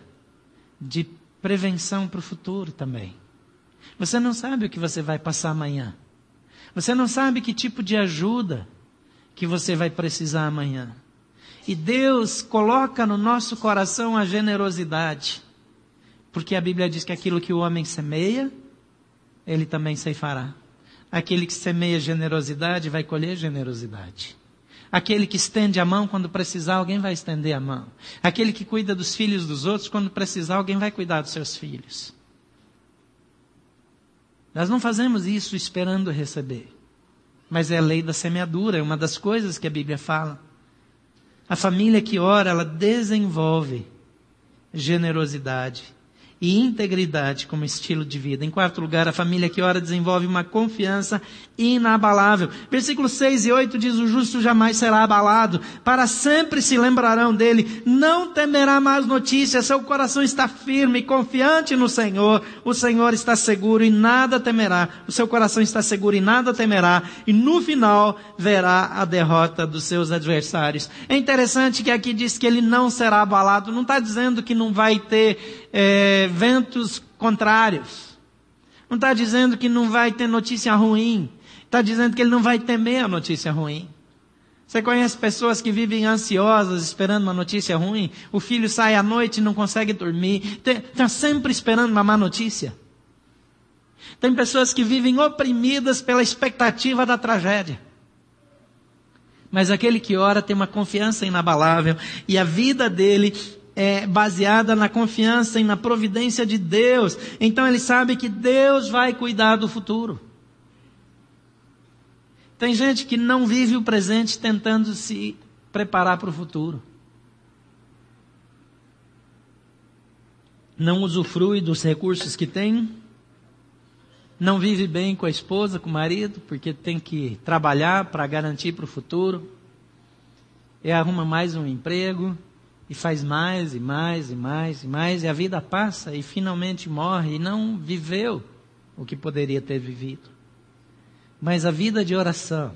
[SPEAKER 1] de prevenção para o futuro também. Você não sabe o que você vai passar amanhã. Você não sabe que tipo de ajuda que você vai precisar amanhã. E Deus coloca no nosso coração a generosidade. Porque a Bíblia diz que aquilo que o homem semeia, ele também ceifará. Aquele que semeia generosidade vai colher generosidade. Aquele que estende a mão quando precisar, alguém vai estender a mão. Aquele que cuida dos filhos dos outros, quando precisar, alguém vai cuidar dos seus filhos. Nós não fazemos isso esperando receber. Mas é a lei da semeadura, é uma das coisas que a Bíblia fala. A família que ora, ela desenvolve generosidade e integridade como estilo de vida. Em quarto lugar, a família que ora desenvolve uma confiança inabalável. Versículos 6 e 8 diz: O justo jamais será abalado, para sempre se lembrarão dele, não temerá mais notícias, seu coração está firme e confiante no Senhor, o Senhor está seguro e nada temerá, o seu coração está seguro e nada temerá, e no final verá a derrota dos seus adversários. É interessante que aqui diz que ele não será abalado, não está dizendo que não vai ter é, ventos contrários. Não está dizendo que não vai ter notícia ruim. Está dizendo que ele não vai temer a notícia ruim. Você conhece pessoas que vivem ansiosas, esperando uma notícia ruim? O filho sai à noite e não consegue dormir. Está sempre esperando uma má notícia. Tem pessoas que vivem oprimidas pela expectativa da tragédia. Mas aquele que ora tem uma confiança inabalável e a vida dele é baseada na confiança e na providência de Deus. Então ele sabe que Deus vai cuidar do futuro. Tem gente que não vive o presente tentando se preparar para o futuro. Não usufrui dos recursos que tem. Não vive bem com a esposa, com o marido, porque tem que trabalhar para garantir para o futuro. E arruma mais um emprego e faz mais e mais e mais e mais, e a vida passa e finalmente morre e não viveu o que poderia ter vivido. Mas a vida de oração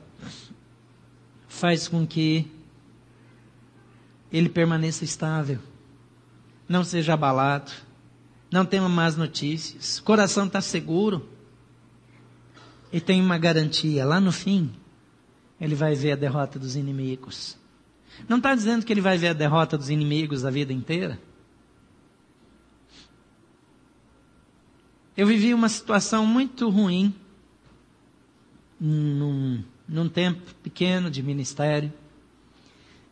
[SPEAKER 1] faz com que ele permaneça estável, não seja abalado, não tenha más notícias, o coração está seguro e tem uma garantia. Lá no fim, ele vai ver a derrota dos inimigos. Não está dizendo que ele vai ver a derrota dos inimigos a vida inteira. Eu vivi uma situação muito ruim num, num tempo pequeno de ministério.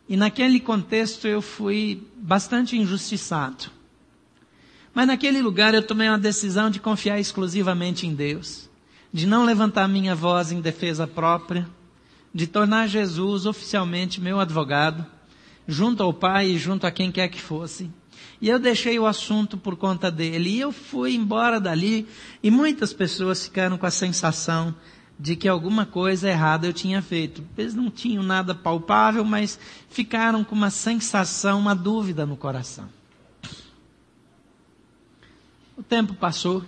[SPEAKER 1] E naquele contexto eu fui bastante injustiçado. Mas naquele lugar eu tomei uma decisão de confiar exclusivamente em Deus, de não levantar minha voz em defesa própria, de tornar Jesus oficialmente meu advogado, junto ao Pai e junto a quem quer que fosse. E eu deixei o assunto por conta dele. E eu fui embora dali e muitas pessoas ficaram com a sensação de que alguma coisa errada eu tinha feito. Eles não tinham nada palpável, mas ficaram com uma sensação, uma dúvida no coração. O tempo passou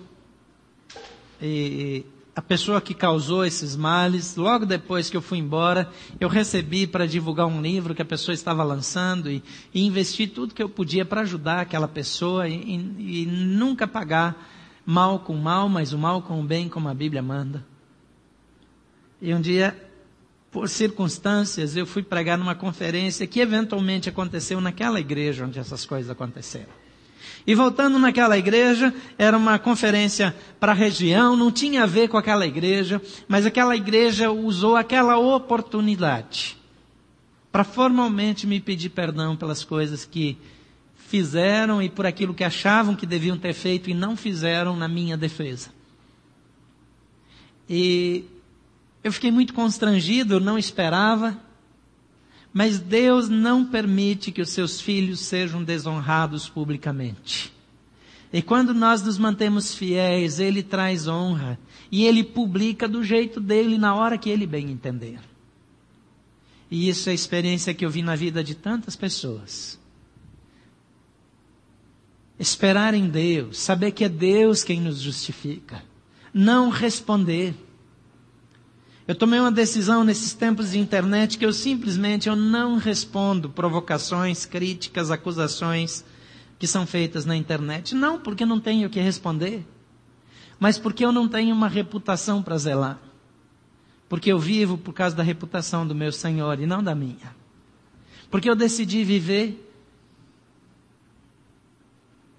[SPEAKER 1] e a pessoa que causou esses males, logo depois que eu fui embora, eu recebi para divulgar um livro que a pessoa estava lançando e, e investi tudo que eu podia para ajudar aquela pessoa e, e, e nunca pagar mal com mal, mas o mal com o bem, como a Bíblia manda. E um dia, por circunstâncias, eu fui pregar numa conferência que eventualmente aconteceu naquela igreja onde essas coisas aconteceram. E voltando naquela igreja, era uma conferência para a região, não tinha a ver com aquela igreja, mas aquela igreja usou aquela oportunidade para formalmente me pedir perdão pelas coisas que fizeram e por aquilo que achavam que deviam ter feito e não fizeram na minha defesa. E eu fiquei muito constrangido, eu não esperava. Mas Deus não permite que os seus filhos sejam desonrados publicamente. E quando nós nos mantemos fiéis, Ele traz honra. E Ele publica do jeito dele na hora que Ele bem entender. E isso é a experiência que eu vi na vida de tantas pessoas. Esperar em Deus, saber que é Deus quem nos justifica. não responder. Eu tomei uma decisão nesses tempos de internet que eu simplesmente eu não respondo provocações, críticas, acusações que são feitas na internet. Não porque não tenho o que responder, mas porque eu não tenho uma reputação para zelar. Porque eu vivo por causa da reputação do meu Senhor e não da minha. Porque eu decidi viver,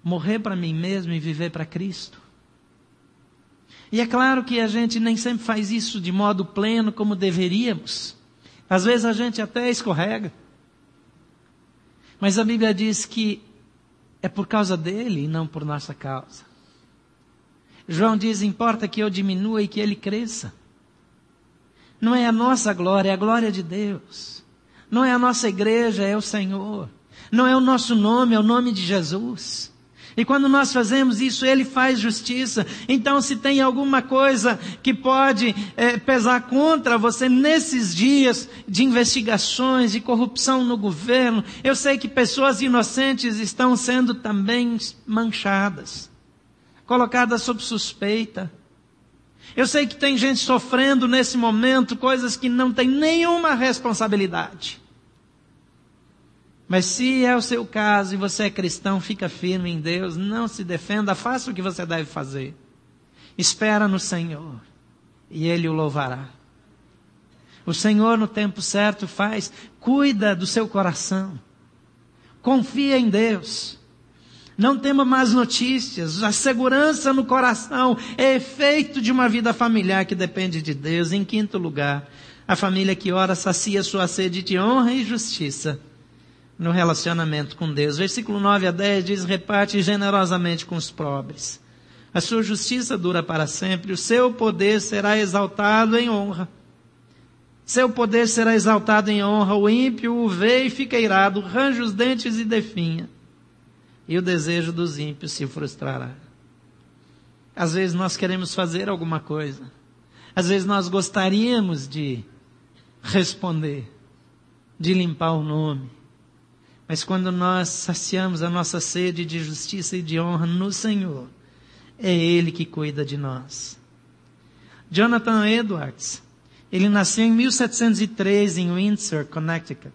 [SPEAKER 1] morrer para mim mesmo e viver para Cristo. E é claro que a gente nem sempre faz isso de modo pleno como deveríamos. Às vezes a gente até escorrega. Mas a Bíblia diz que é por causa dele e não por nossa causa. João diz: importa que eu diminua e que ele cresça. Não é a nossa glória, é a glória de Deus. Não é a nossa igreja, é o Senhor. Não é o nosso nome, é o nome de Jesus. E quando nós fazemos isso, Ele faz justiça. Então, se tem alguma coisa que pode é, pesar contra você nesses dias de investigações, de corrupção no governo, eu sei que pessoas inocentes estão sendo também manchadas, colocadas sob suspeita. Eu sei que tem gente sofrendo nesse momento coisas que não tem nenhuma responsabilidade. Mas se é o seu caso e você é cristão, fica firme em Deus, não se defenda, faça o que você deve fazer. Espera no Senhor e Ele o louvará. O Senhor no tempo certo faz, cuida do seu coração. Confia em Deus. Não tema más notícias. A segurança no coração é efeito de uma vida familiar que depende de Deus. Em quinto lugar, a família que ora sacia sua sede de honra e justiça no relacionamento com Deus. Versículo 9 a 10 diz: reparte generosamente com os pobres. A sua justiça dura para sempre, o seu poder será exaltado em honra. Seu poder será exaltado em honra, o ímpio o vê e fica irado, range os dentes e definha. E o desejo dos ímpios se frustrará. Às vezes nós queremos fazer alguma coisa. Às vezes nós gostaríamos de responder, de limpar o nome, mas quando nós saciamos a nossa sede de justiça e de honra no Senhor, é Ele que cuida de nós. Jonathan Edwards, ele nasceu em 1703 em Windsor, Connecticut.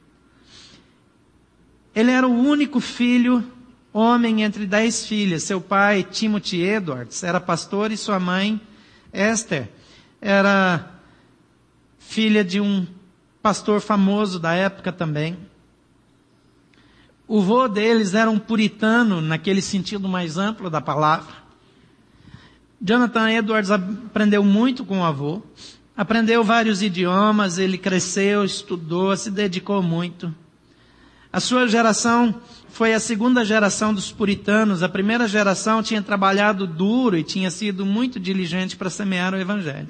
[SPEAKER 1] Ele era o único filho, homem entre dez filhas. Seu pai, Timothy Edwards, era pastor e sua mãe, Esther, era filha de um pastor famoso da época também. O vô deles era um puritano, naquele sentido mais amplo da palavra. Jonathan Edwards aprendeu muito com o avô, aprendeu vários idiomas, ele cresceu, estudou, se dedicou muito. A sua geração foi a segunda geração dos puritanos. A primeira geração tinha trabalhado duro e tinha sido muito diligente para semear o evangelho.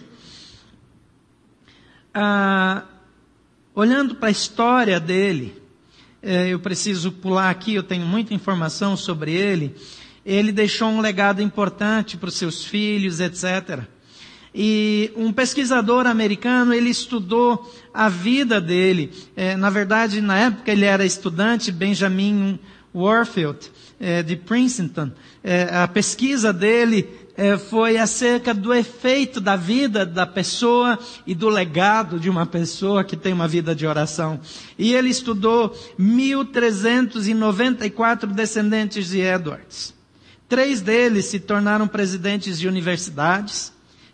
[SPEAKER 1] Ah, olhando para a história dele, eu preciso pular aqui, eu tenho muita informação sobre ele. Ele deixou um legado importante para os seus filhos, etc. E um pesquisador americano, ele estudou a vida dele. É, na verdade, na época ele era estudante, Benjamin Warfield, é, de Princeton. É, a pesquisa dele é, foi acerca do efeito da vida da pessoa e do legado de uma pessoa que tem uma vida de oração. E ele estudou 1.394 descendentes de Edwards. Três deles se tornaram presidentes de universidades,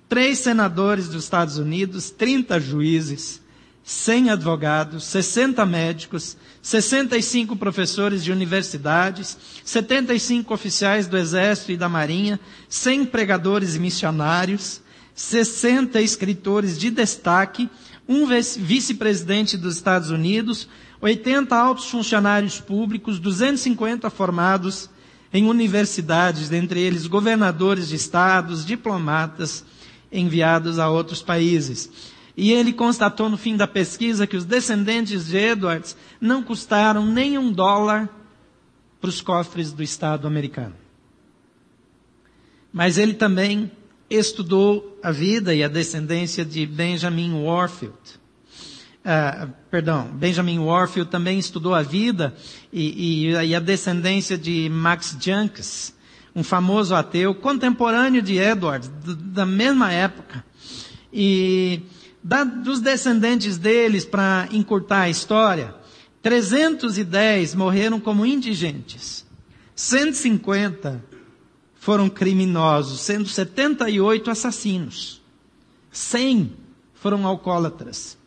[SPEAKER 1] três senadores dos Estados Unidos, 30 juízes, 100 advogados, 60 médicos, 65 professores de universidades, 75 oficiais do Exército e da Marinha, 100 pregadores e missionários, 60 escritores de destaque, um vice-presidente dos Estados Unidos, 80 altos funcionários públicos, 250 formados em universidades, dentre eles governadores de estados, diplomatas enviados a outros países. E ele constatou no fim da pesquisa que os descendentes de Edwards não custaram nem um dólar para os cofres do Estado americano. Mas ele também estudou a vida e a descendência de Benjamin Warfield. Uh, perdão, Benjamin Warfield também estudou a vida e, e, e a descendência de Max Janks, um famoso ateu, contemporâneo de Edwards, da mesma época. E da, dos descendentes deles, para encurtar a história, 310 morreram como indigentes. 150 foram criminosos, sendo 78 assassinos. 100 foram alcoólatras.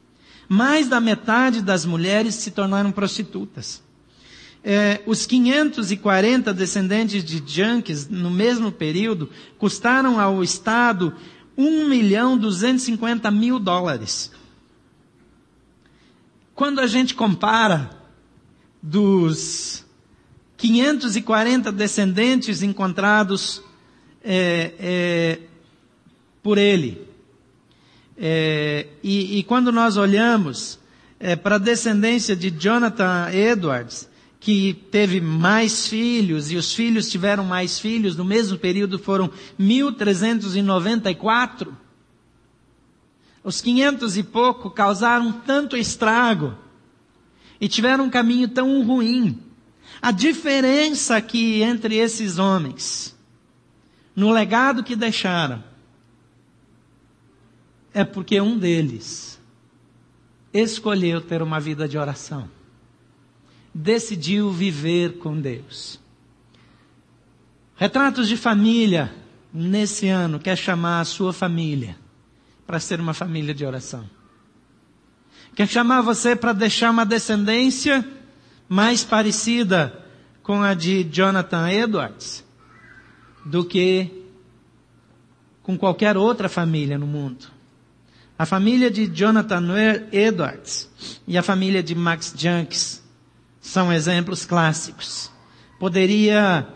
[SPEAKER 1] Mais da metade das mulheres se tornaram prostitutas. É, os 540 descendentes de junkies, no mesmo período, custaram ao Estado 1 milhão 250 mil dólares. Quando a gente compara dos 540 descendentes encontrados é, é, por ele, é, e, e, quando nós olhamos é, para a descendência de Jonathan Edwards, que teve mais filhos, e os filhos tiveram mais filhos, no mesmo período foram 1394, os 500 e pouco causaram tanto estrago, e tiveram um caminho tão ruim. A diferença aqui entre esses homens, no legado que deixaram, é porque um deles escolheu ter uma vida de oração. Decidiu viver com Deus. Retratos de família, nesse ano, quer chamar a sua família para ser uma família de oração. Quer chamar você para deixar uma descendência mais parecida com a de Jonathan Edwards do que com qualquer outra família no mundo. A família de Jonathan Edwards e a família de Max Junks são exemplos clássicos. Poderia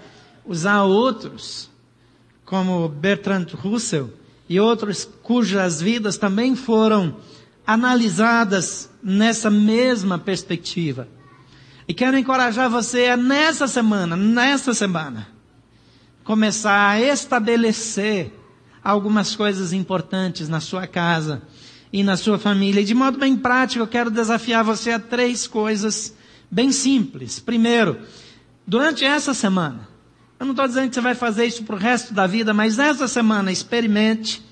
[SPEAKER 1] usar outros, como Bertrand Russell e outros cujas vidas também foram analisadas nessa mesma perspectiva. E quero encorajar você a nessa semana, nessa semana, começar a estabelecer algumas coisas importantes na sua casa e na sua família. E de modo bem prático, eu quero desafiar você a três coisas bem simples. Primeiro, durante essa semana, eu não estou dizendo que você vai fazer isso para o resto da vida, mas nessa semana experimente,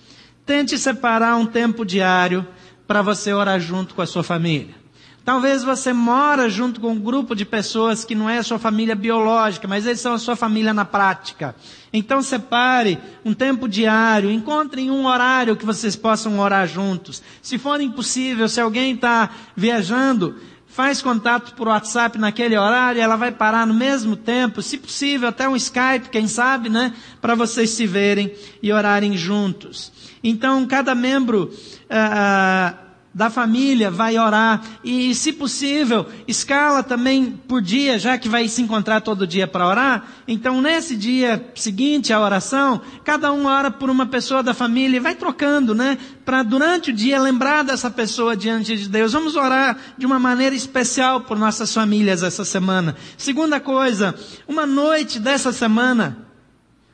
[SPEAKER 1] tente separar um tempo diário para você orar junto com a sua família. Talvez você mora junto com um grupo de pessoas que não é a sua família biológica, mas eles são a sua família na prática. Então separe um tempo diário, encontrem um horário que vocês possam orar juntos. Se for impossível, se alguém está viajando, faz contato por WhatsApp naquele horário, ela vai parar no mesmo tempo, se possível até um Skype, quem sabe, né, para vocês se verem e orarem juntos. Então cada membro uh, da família vai orar e, se possível, escala também por dia, já que vai se encontrar todo dia para orar. Então, nesse dia seguinte à oração, cada um ora por uma pessoa da família e vai trocando, né? Para durante o dia lembrar dessa pessoa diante de Deus. Vamos orar de uma maneira especial por nossas famílias essa semana. Segunda coisa, uma noite dessa semana,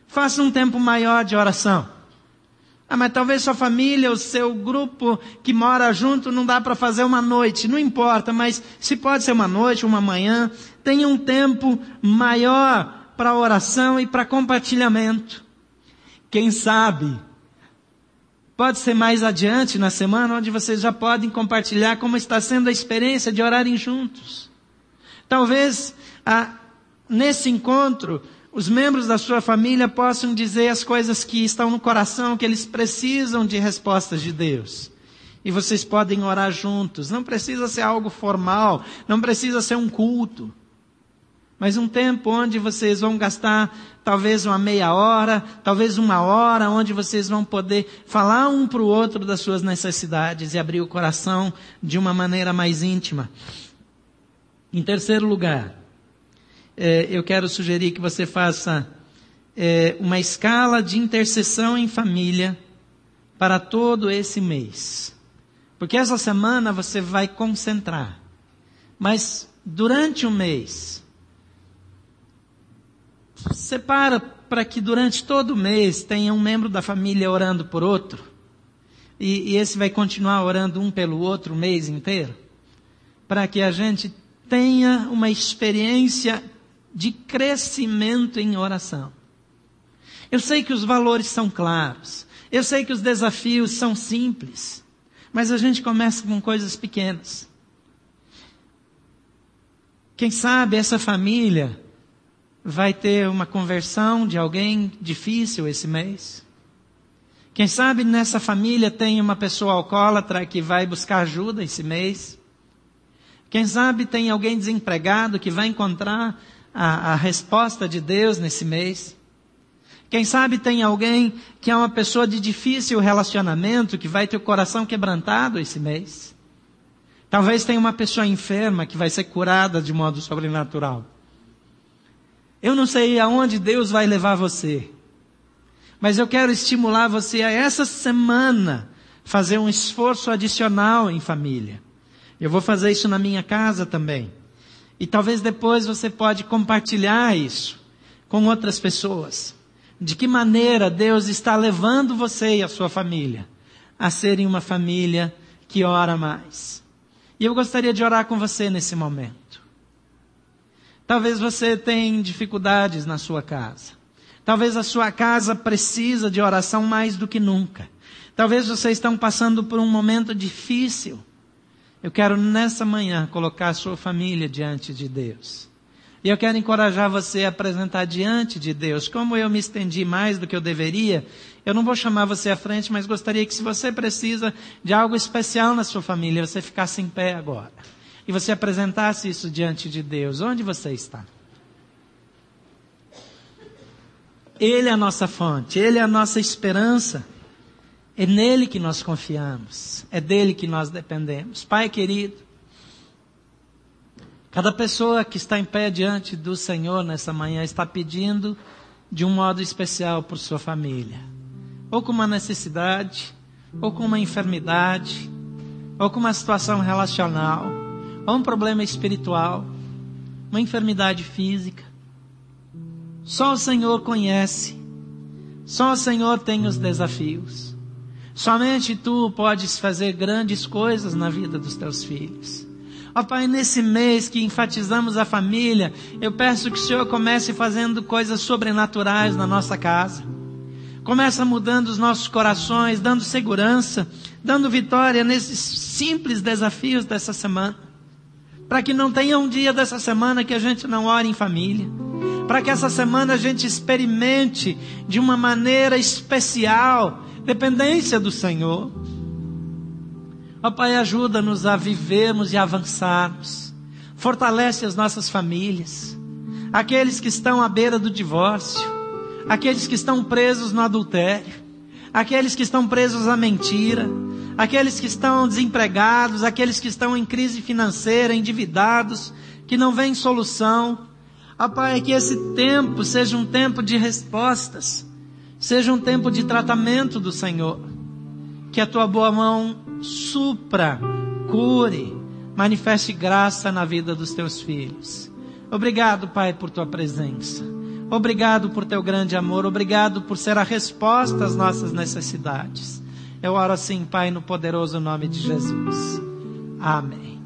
[SPEAKER 1] faça um tempo maior de oração. Ah, mas talvez sua família, o seu grupo que mora junto, não dá para fazer uma noite. Não importa, mas se pode ser uma noite, uma manhã, tenha um tempo maior para oração e para compartilhamento. Quem sabe, pode ser mais adiante na semana, onde vocês já podem compartilhar como está sendo a experiência de orarem juntos. Talvez, ah, nesse encontro, os membros da sua família possam dizer as coisas que estão no coração, que eles precisam de respostas de Deus. E vocês podem orar juntos. Não precisa ser algo formal, não precisa ser um culto. Mas um tempo onde vocês vão gastar talvez uma meia hora, talvez uma hora, onde vocês vão poder falar um para o outro das suas necessidades e abrir o coração de uma maneira mais íntima. Em terceiro lugar, é, eu quero sugerir que você faça é, uma escala de intercessão em família para todo esse mês. Porque essa semana você vai concentrar. Mas durante o mês, separa para que durante todo o mês tenha um membro da família orando por outro. E, e esse vai continuar orando um pelo outro o mês inteiro. Para que a gente tenha uma experiência de crescimento em oração. Eu sei que os valores são claros. Eu sei que os desafios são simples. Mas a gente começa com coisas pequenas. Quem sabe essa família vai ter uma conversão de alguém difícil esse mês. Quem sabe nessa família tem uma pessoa alcoólatra que vai buscar ajuda esse mês. Quem sabe tem alguém desempregado que vai encontrar a, a resposta de Deus nesse mês. Quem sabe tem alguém que é uma pessoa de difícil relacionamento que vai ter o coração quebrantado esse mês. Talvez tenha uma pessoa enferma que vai ser curada de modo sobrenatural. Eu não sei aonde Deus vai levar você, mas eu quero estimular você a essa semana fazer um esforço adicional em família. Eu vou fazer isso na minha casa também. E talvez depois você pode compartilhar isso com outras pessoas de que maneira Deus está levando você e a sua família a serem uma família que ora mais. E eu gostaria de orar com você nesse momento. Talvez você tenha dificuldades na sua casa. Talvez a sua casa precisa de oração mais do que nunca. Talvez vocês estão passando por um momento difícil. Eu quero nessa manhã colocar a sua família diante de Deus. E eu quero encorajar você a apresentar diante de Deus. Como eu me estendi mais do que eu deveria, eu não vou chamar você à frente, mas gostaria que se você precisa de algo especial na sua família, você ficasse em pé agora. E você apresentasse isso diante de Deus. Onde você está? Ele é a nossa fonte, Ele é a nossa esperança. É nele que nós confiamos, é dele que nós dependemos. Pai querido, Cada pessoa que está em pé diante do Senhor nessa manhã está pedindo de um modo especial por sua família. Ou com uma necessidade, ou com uma enfermidade, ou com uma situação relacional, ou um problema espiritual, uma enfermidade física. Só o Senhor conhece. Só o Senhor tem os desafios. Somente tu podes fazer grandes coisas na vida dos teus filhos. Ó Pai, nesse mês que enfatizamos a família, eu peço que o Senhor comece fazendo coisas sobrenaturais na nossa casa. Começa mudando os nossos corações, dando segurança, dando vitória nesses simples desafios dessa semana. Para que não tenha um dia dessa semana que a gente não ore em família. Para que essa semana a gente experimente de uma maneira especial dependência do Senhor. Ó Pai, ajuda-nos a vivermos e avançarmos. Fortalece as nossas famílias. Aqueles que estão à beira do divórcio. Aqueles que estão presos no adultério. Aqueles que estão presos à mentira. Aqueles que estão desempregados. Aqueles que estão em crise financeira, endividados. Que não vem solução. Ó Pai, que esse tempo seja um tempo de respostas. Seja um tempo de tratamento do Senhor. Que a tua boa mão supra, cure, manifeste graça na vida dos teus filhos. Obrigado, Pai, por tua presença. Obrigado por teu grande amor. Obrigado por ser a resposta às nossas necessidades. Eu oro assim, Pai, no poderoso nome de Jesus. Amém.